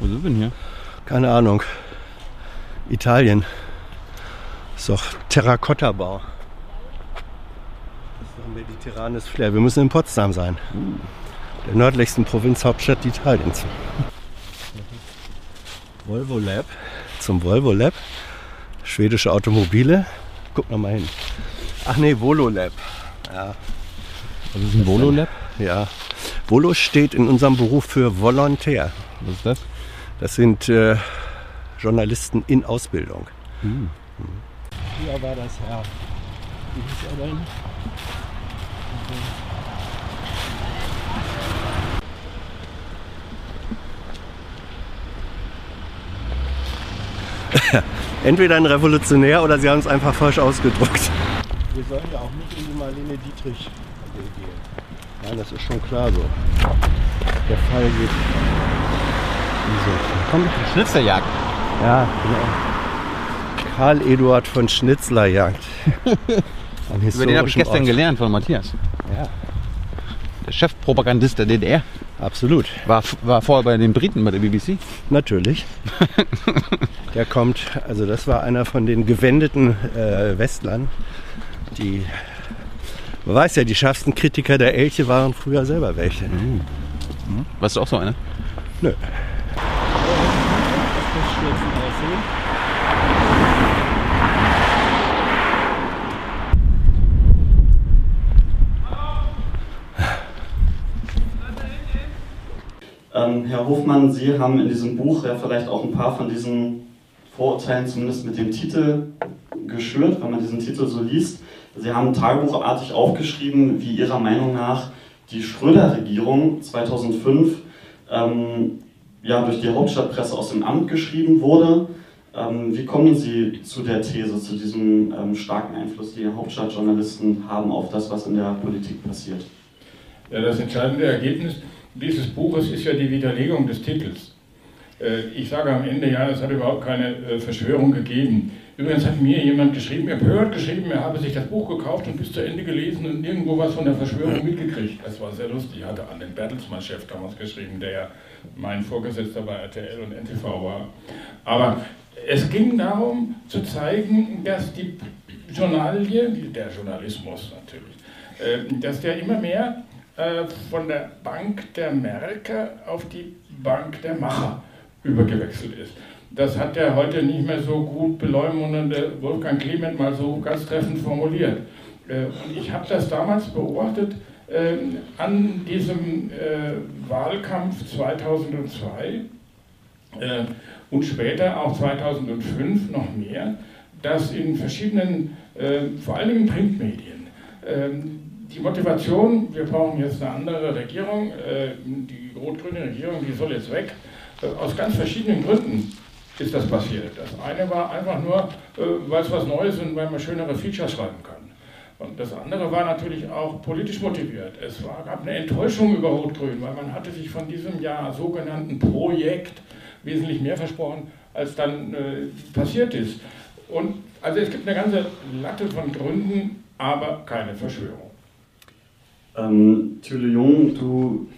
denn hier? Keine Ahnung. Italien. Ist doch Terrakottabau. Das ist doch mediterranes Flair. Wir müssen in Potsdam sein. Der nördlichsten Provinzhauptstadt Italiens. Volvo Lab. Zum Volvo Lab. Schwedische Automobile. Guck noch mal hin. Ach nee, Volo Lab. Ja, Was ist ein Volo Lab? ja. Volo steht in unserem Beruf für Volontär. Was ist das? Das sind äh, Journalisten in Ausbildung. Hm. Hier war das Herr. Wie hieß er denn? Entweder ein Revolutionär oder sie haben es einfach falsch ausgedruckt. Wir sollen ja auch nicht in die Marlene Dietrich gehen. Nein, das ist schon klar so. Der Fall geht. Komm, Schnitzerjagd. ja, genau. Karl Eduard von Schnitzler jagt. Am Über den habe ich gestern Ort. gelernt von Matthias. Ja, Der Chefpropagandist der DDR. absolut. War, war vorher bei den Briten bei der BBC. Natürlich. Der kommt, also das war einer von den gewendeten äh, Westlern, die, man weiß ja, die schärfsten Kritiker der Elche waren früher selber welche. Warst du auch so einer? Nö. Ähm, Herr Hofmann, Sie haben in diesem Buch ja vielleicht auch ein paar von diesen Vorurteilen, zumindest mit dem Titel, geschürt, wenn man diesen Titel so liest. Sie haben tagebuchartig aufgeschrieben, wie Ihrer Meinung nach die Schröder-Regierung 2005 ähm, ja, durch die Hauptstadtpresse aus dem Amt geschrieben wurde. Ähm, wie kommen Sie zu der These, zu diesem ähm, starken Einfluss, den Hauptstadtjournalisten haben auf das, was in der Politik passiert? Ja, das entscheidende Ergebnis dieses Buches ist ja die Widerlegung des Titels. Äh, Ich sage am Ende, ja, es hat überhaupt keine äh, Verschwörung gegeben. Übrigens hat mir jemand geschrieben, empört geschrieben, er habe sich das Buch gekauft und bis zu Ende gelesen und nirgendwo was von der Verschwörung mitgekriegt. Das war sehr lustig. Hatte an den Bertelsmann-Chef damals geschrieben, der ja mein Vorgesetzter bei RTL und NTV war. Aber es ging darum zu zeigen, dass die Journalie, der Journalismus natürlich, äh, dass der immer mehr äh, von der Bank der Merker auf die Bank der Macher übergewechselt ist. Das hat der heute nicht mehr so gut beleumundende Wolfgang Clement mal so ganz treffend formuliert. Äh, Und ich habe das damals beobachtet ähm, an diesem äh, Wahlkampf 2002 äh, und später auch 2005 noch mehr, dass in verschiedenen, äh, vor allen Dingen Printmedien, die Motivation, wir brauchen jetzt eine andere Regierung, äh, die rot-grüne Regierung, die soll jetzt weg, äh, aus ganz verschiedenen Gründen ist das passiert. Das eine war einfach nur, äh, weil es was Neues und weil man schönere Features schreiben kann. Und das andere war natürlich auch politisch motiviert. Es war, gab eine Enttäuschung über Rot-Grün, weil man hatte sich von diesem ja sogenannten Projekt wesentlich mehr versprochen, als dann äh, passiert ist. Und also es gibt eine ganze Latte von Gründen, aber keine Verschwörung. Ähm, Thüle Jung, du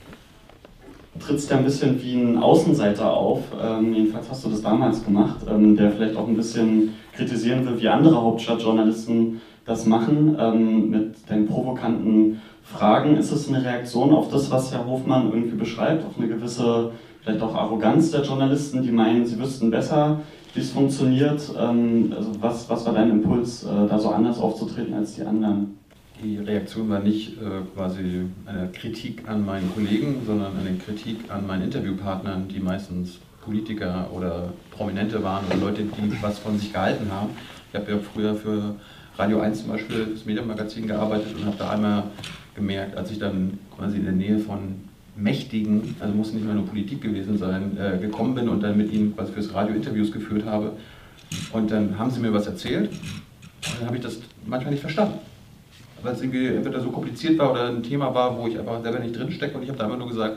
trittst ja ein bisschen wie ein Außenseiter auf. Ähm, jedenfalls hast du das damals gemacht, ähm, der vielleicht auch ein bisschen kritisieren will, wie andere Hauptstadtjournalisten das machen, ähm, mit den provokanten Fragen. Ist es eine Reaktion auf das, was Herr Hofmann irgendwie beschreibt, auf eine gewisse, vielleicht auch Arroganz der Journalisten, die meinen, sie wüssten besser, wie es funktioniert? Ähm, also was, was war dein Impuls, äh, da so anders aufzutreten als die anderen? Die Reaktion war nicht äh, quasi eine Kritik an meinen Kollegen, sondern eine Kritik an meinen Interviewpartnern, die meistens Politiker oder Prominente waren oder Leute, die was von sich gehalten haben. Ich habe ja früher für Radio 1 zum Beispiel, das Medienmagazin gearbeitet und habe da einmal gemerkt, als ich dann quasi in der Nähe von Mächtigen, also muss nicht mehr nur Politik gewesen sein, äh, gekommen bin und dann mit ihnen quasi fürs Radio Interviews geführt habe. Und dann haben sie mir was erzählt und dann habe ich das manchmal nicht verstanden weil es irgendwie entweder so kompliziert war oder ein Thema war, wo ich einfach selber nicht drinstecke und ich habe da immer nur gesagt,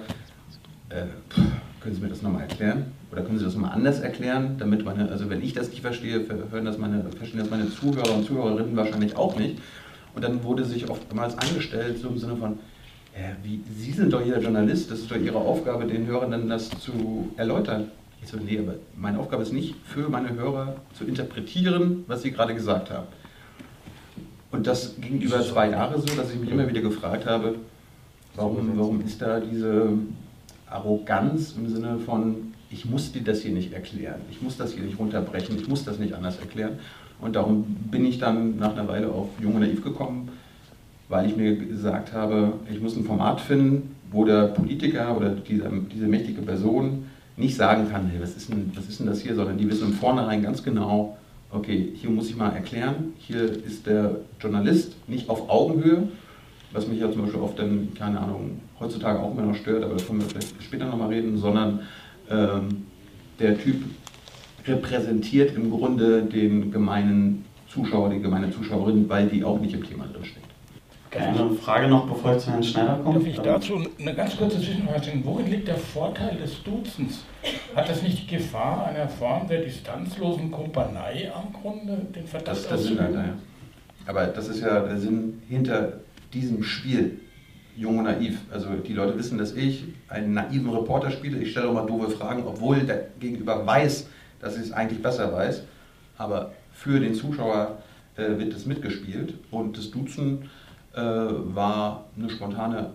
äh, pff, können Sie mir das nochmal erklären? Oder können Sie das nochmal anders erklären, damit meine, also wenn ich das nicht verstehe, hören das meine, verstehen das meine Zuhörer und Zuhörerinnen wahrscheinlich auch nicht. Und dann wurde sich oftmals angestellt, so im Sinne von, äh, wie, Sie sind doch jeder Journalist, das ist doch Ihre Aufgabe, den Hörern dann das zu erläutern. Ich so, nee, aber meine Aufgabe ist nicht, für meine Hörer zu interpretieren, was sie gerade gesagt haben. Und das ging über zwei Jahre so, dass ich mich immer wieder gefragt habe, warum, warum ist da diese Arroganz im Sinne von, ich muss dir das hier nicht erklären, ich muss das hier nicht runterbrechen, ich muss das nicht anders erklären. Und darum bin ich dann nach einer Weile auf Jung und Naiv gekommen, weil ich mir gesagt habe, ich muss ein Format finden, wo der Politiker oder diese, diese mächtige Person nicht sagen kann, hey, was, ist denn, was ist denn das hier, sondern die wissen im Vornherein ganz genau, okay, hier muss ich mal erklären, hier ist der Journalist nicht auf Augenhöhe, was mich ja zum Beispiel oft dann, keine Ahnung, heutzutage auch immer noch stört, aber da können wir vielleicht später nochmal reden, sondern ähm, der Typ repräsentiert im Grunde den gemeinen Zuschauer, die gemeine Zuschauerin, weil die auch nicht im Thema drinsteckt. Eine Frage noch, bevor ich zu Herrn Schneider komme. Darf ich dazu eine ganz kurze Zwischenfrage stellen? Worin liegt der Vorteil des Duzens? Hat das nicht die Gefahr einer Form der distanzlosen Kumpanei am Grunde, den Verdacht Das ist der Sinn dahinter, ja. Aber das ist ja der Sinn hinter diesem Spiel, Jung und Naiv. Also die Leute wissen, dass ich einen naiven Reporter spiele. Ich stelle auch mal doofe Fragen, obwohl der Gegenüber weiß, dass ich es eigentlich besser weiß. Aber für den Zuschauer äh, wird das mitgespielt. Und das Duzen äh, war eine spontane,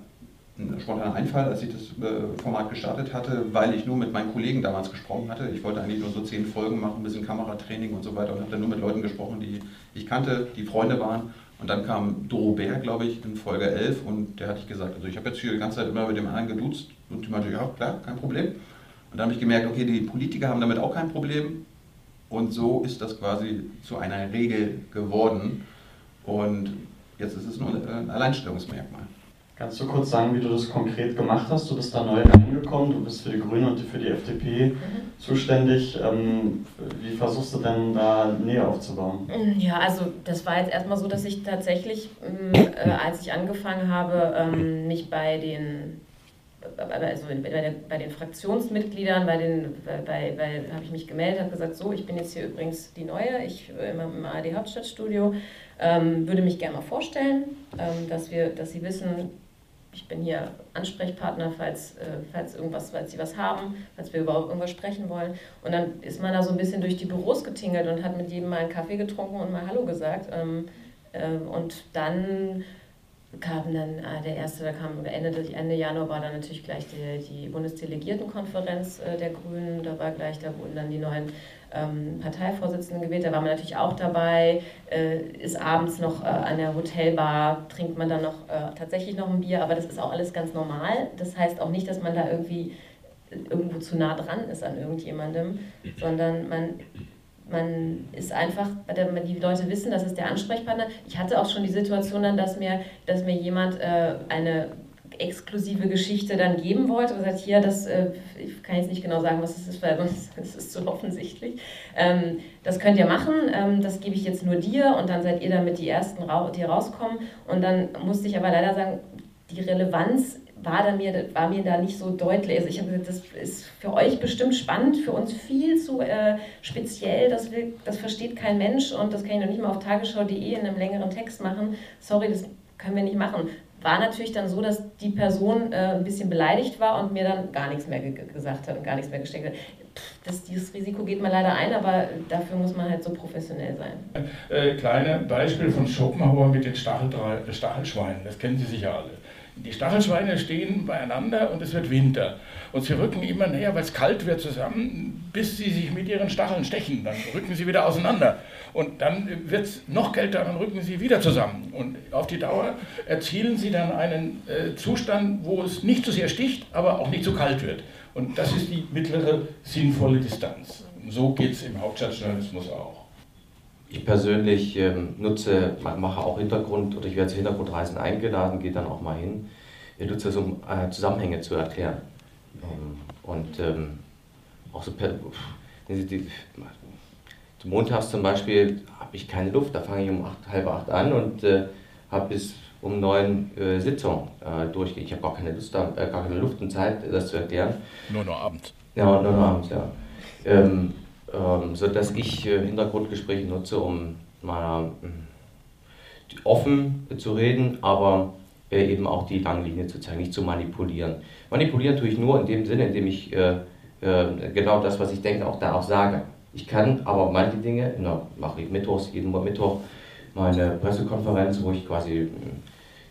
ein spontaner Einfall, als ich das äh, Format gestartet hatte, weil ich nur mit meinen Kollegen damals gesprochen hatte. Ich wollte eigentlich nur so zehn Folgen machen, ein bisschen Kameratraining und so weiter und habe dann nur mit Leuten gesprochen, die ich kannte, die Freunde waren. Und dann kam Doro Bär, glaube ich, in Folge 11 und der hatte ich gesagt, also ich habe jetzt hier die ganze Zeit immer mit dem anderen geduzt und die meinte, ja klar, kein Problem. Und dann habe ich gemerkt, okay, die Politiker haben damit auch kein Problem. Und so ist das quasi zu einer Regel geworden. Und jetzt ist es nur ein Alleinstellungsmerkmal. Kannst du kurz sagen, wie du das konkret gemacht hast? Du bist da neu reingekommen, du bist für die Grünen und für die FDP mhm. zuständig. Ähm, wie versuchst du denn da Nähe aufzubauen? Ja, also das war jetzt erstmal so, dass ich tatsächlich, ähm, äh, als ich angefangen habe, ähm, mich bei den also bei, den Fraktionsmitgliedern, bei den, bei, bei, habe ich mich gemeldet, habe gesagt, so, ich bin jetzt hier übrigens die Neue, ich im, im ARD Hauptstadtstudio, ähm, würde mich gerne mal vorstellen, ähm, dass wir, dass Sie wissen, ich bin hier Ansprechpartner, falls, äh, falls irgendwas, falls Sie was haben, falls wir überhaupt irgendwas sprechen wollen. Und dann ist man da so ein bisschen durch die Büros getingelt und hat mit jedem mal einen Kaffee getrunken und mal Hallo gesagt. Ähm, äh, und dann kam dann äh, der erste, da kam Ende, Ende Januar war dann natürlich gleich die, die Bundesdelegiertenkonferenz äh, der Grünen, da war gleich, da wurden dann die neuen ähm, Parteivorsitzenden gewählt, da war man natürlich auch dabei, äh, ist abends noch äh, an der Hotelbar, trinkt man dann noch äh, tatsächlich noch ein Bier, aber das ist auch alles ganz normal. Das heißt auch nicht, dass man da irgendwie irgendwo zu nah dran ist an irgendjemandem, sondern man man ist einfach, die Leute wissen, das ist der Ansprechpartner. Ich hatte auch schon die Situation dann, dass mir, dass mir jemand äh, eine exklusive Geschichte dann geben wollte und gesagt, hier, das, äh, ich kann jetzt nicht genau sagen, was es ist, weil das ist zu offensichtlich. Ähm, das könnt ihr machen, ähm, das gebe ich jetzt nur dir und dann seid ihr damit die Ersten, die rauskommen. Und dann musste ich aber leider sagen, die Relevanz war, da mir, war mir da nicht so deutlich. Also ich habe gesagt, das ist für euch bestimmt spannend, für uns viel zu äh, speziell, das, will, das versteht kein Mensch und das kann ich noch nicht mal auf tagesschau.de in einem längeren Text machen. Sorry, das können wir nicht machen. War natürlich dann so, dass die Person äh, ein bisschen beleidigt war und mir dann gar nichts mehr ge gesagt hat und gar nichts mehr gesteckt hat. Das, dieses Risiko geht man leider ein, aber dafür muss man halt so professionell sein. Äh, kleine Beispiel von Schopenhauer mit den Stachel Stachelschweinen, das kennen Sie sicher alle. Die Stachelschweine stehen beieinander und es wird Winter. Und sie rücken immer näher, weil es kalt wird, zusammen, bis sie sich mit ihren Stacheln stechen. Dann rücken sie wieder auseinander. Und dann wird es noch kälter, dann rücken sie wieder zusammen. Und auf die Dauer erzielen sie dann einen äh, Zustand, wo es nicht zu sehr sticht, aber auch nicht zu kalt wird. Und das ist die mittlere sinnvolle Distanz. Und so geht es im Hauptstadtjournalismus auch. Ich persönlich ähm, nutze, mache auch Hintergrund oder ich werde zu Hintergrundreisen eingeladen, gehe dann auch mal hin. Ich nutze es, um äh, Zusammenhänge zu erklären. Ähm, und ähm, auch so per, die, die, montags zum Beispiel habe ich keine Luft, da fange ich um acht, halb acht an und äh, habe bis um neun äh, Sitzung äh, durchgehen. Ich habe gar keine Lust, da, äh, gar keine Luft und Zeit, das zu erklären. Nur noch abends. Ja, nur noch abends, ja. Ähm, ähm, sodass ich äh, Hintergrundgespräche nutze, um mal äh, offen zu reden, aber äh, eben auch die lange Linie zu zeigen, nicht zu manipulieren. Manipulieren tue ich nur in dem Sinne, indem ich äh, äh, genau das, was ich denke, auch da auch sage. Ich kann aber manche Dinge, na, mache ich mittwochs, jeden Mittwoch meine Pressekonferenz, wo ich quasi,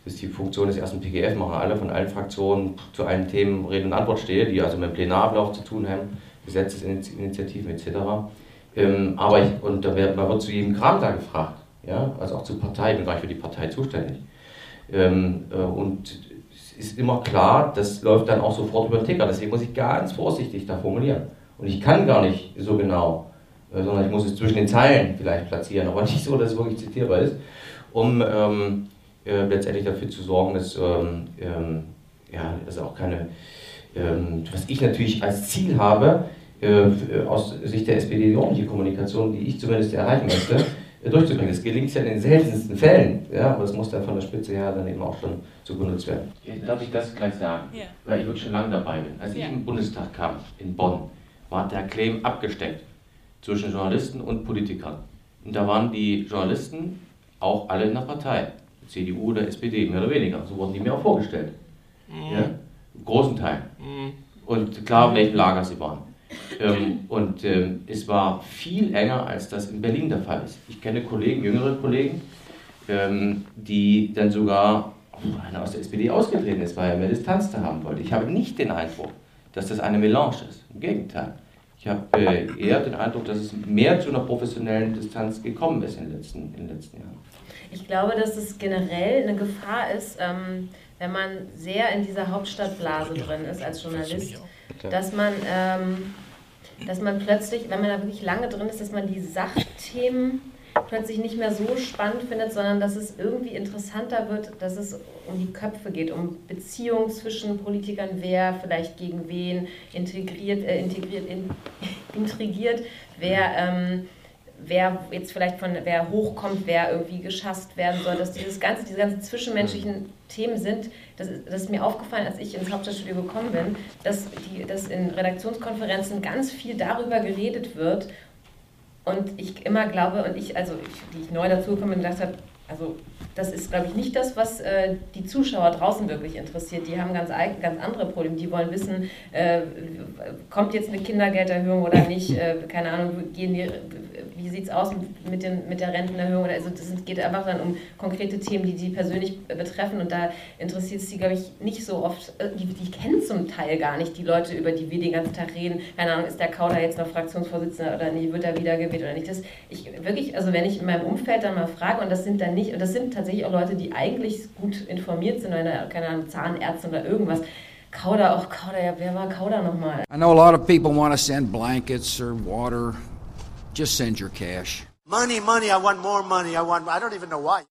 das ist die Funktion des ersten PGF, machen alle von allen Fraktionen zu allen Themen Rede und Antwort stehe, die also mit dem Plenarablauf zu tun haben, Gesetzesinitiativen etc. Ähm, aber ich, und da wird, man wird zu jedem Kram da gefragt, ja, also auch zur Partei, ich bin gar nicht für die Partei zuständig. Ähm, äh, und es ist immer klar, das läuft dann auch sofort über den Ticker, deswegen muss ich ganz vorsichtig da formulieren. Und ich kann gar nicht so genau, äh, sondern ich muss es zwischen den Zeilen vielleicht platzieren, aber nicht so, dass es wirklich zitierbar ist, um ähm, äh, letztendlich dafür zu sorgen, dass, ähm, ähm, ja, dass auch keine, ähm, was ich natürlich als Ziel habe, aus Sicht der SPD die ordentliche Kommunikation, die ich zumindest erreichen möchte, äh, durchzubringen. Das gelingt ja in den seltensten Fällen, ja, aber es muss dann von der Spitze her dann eben auch schon so genutzt werden. Darf ich das gleich sagen? Ja. Weil ich wirklich schon lange dabei bin. Als ja. ich im Bundestag kam, in Bonn, war der Claim abgesteckt zwischen Journalisten und Politikern. Und da waren die Journalisten auch alle in der Partei, CDU oder SPD, mehr oder weniger. So wurden die mir auch vorgestellt. Mhm. Ja? Im großen Teil. Mhm. Und klar, in welchem Lager sie waren. Ähm, und ähm, es war viel enger, als das in Berlin der Fall ist. Ich kenne Kollegen, jüngere Kollegen, ähm, die dann sogar, oh, einer aus der SPD ausgetreten ist, weil er mehr Distanz da haben wollte. Ich habe nicht den Eindruck, dass das eine Melange ist. Im Gegenteil. Ich habe äh, eher den Eindruck, dass es mehr zu einer professionellen Distanz gekommen ist in den letzten, in den letzten Jahren. Ich glaube, dass es generell eine Gefahr ist, ähm, wenn man sehr in dieser Hauptstadtblase drin ist als Journalist, dass man, ähm, dass man plötzlich, wenn man da wirklich lange drin ist, dass man die Sachthemen plötzlich nicht mehr so spannend findet, sondern dass es irgendwie interessanter wird, dass es um die Köpfe geht, um Beziehungen zwischen Politikern, wer vielleicht gegen wen integriert, äh, integriert, in, intrigiert, wer ähm, wer jetzt vielleicht von wer hochkommt, wer irgendwie geschasst werden soll, dass dieses ganze, diese ganzen zwischenmenschlichen Themen sind, das, das ist mir aufgefallen, als ich ins Hauptstadtstudio gekommen bin, dass, die, dass in Redaktionskonferenzen ganz viel darüber geredet wird und ich immer glaube, und ich, also ich, die ich neu dazugekommen bin, gedacht habe, also das ist, glaube ich, nicht das, was äh, die Zuschauer draußen wirklich interessiert. Die haben ganz, ganz andere Probleme. Die wollen wissen, äh, kommt jetzt eine Kindergelderhöhung oder nicht? Äh, keine Ahnung, gehen die, wie sieht es aus mit, den, mit der Rentenerhöhung? Also das geht einfach dann um konkrete Themen, die die persönlich betreffen. Und da interessiert es sie, glaube ich, nicht so oft. Äh, die, die kennen zum Teil gar nicht die Leute, über die wir den ganzen Tag reden. Keine Ahnung, ist der Kauder jetzt noch Fraktionsvorsitzender oder nicht? Wird er wiedergewählt oder nicht? Das, ich wirklich, also wenn ich in meinem Umfeld dann mal frage, und das sind dann nicht, und das sind tatsächlich auch Leute, die eigentlich gut informiert sind, oder keine Ahnung, Zahnärzte oder irgendwas. Kauder, auch Kauder, ja, wer war Kauder nochmal? I know a lot of people want to send blankets or water. Just send your cash. Money, money, I want more money. I want, I don't even know why.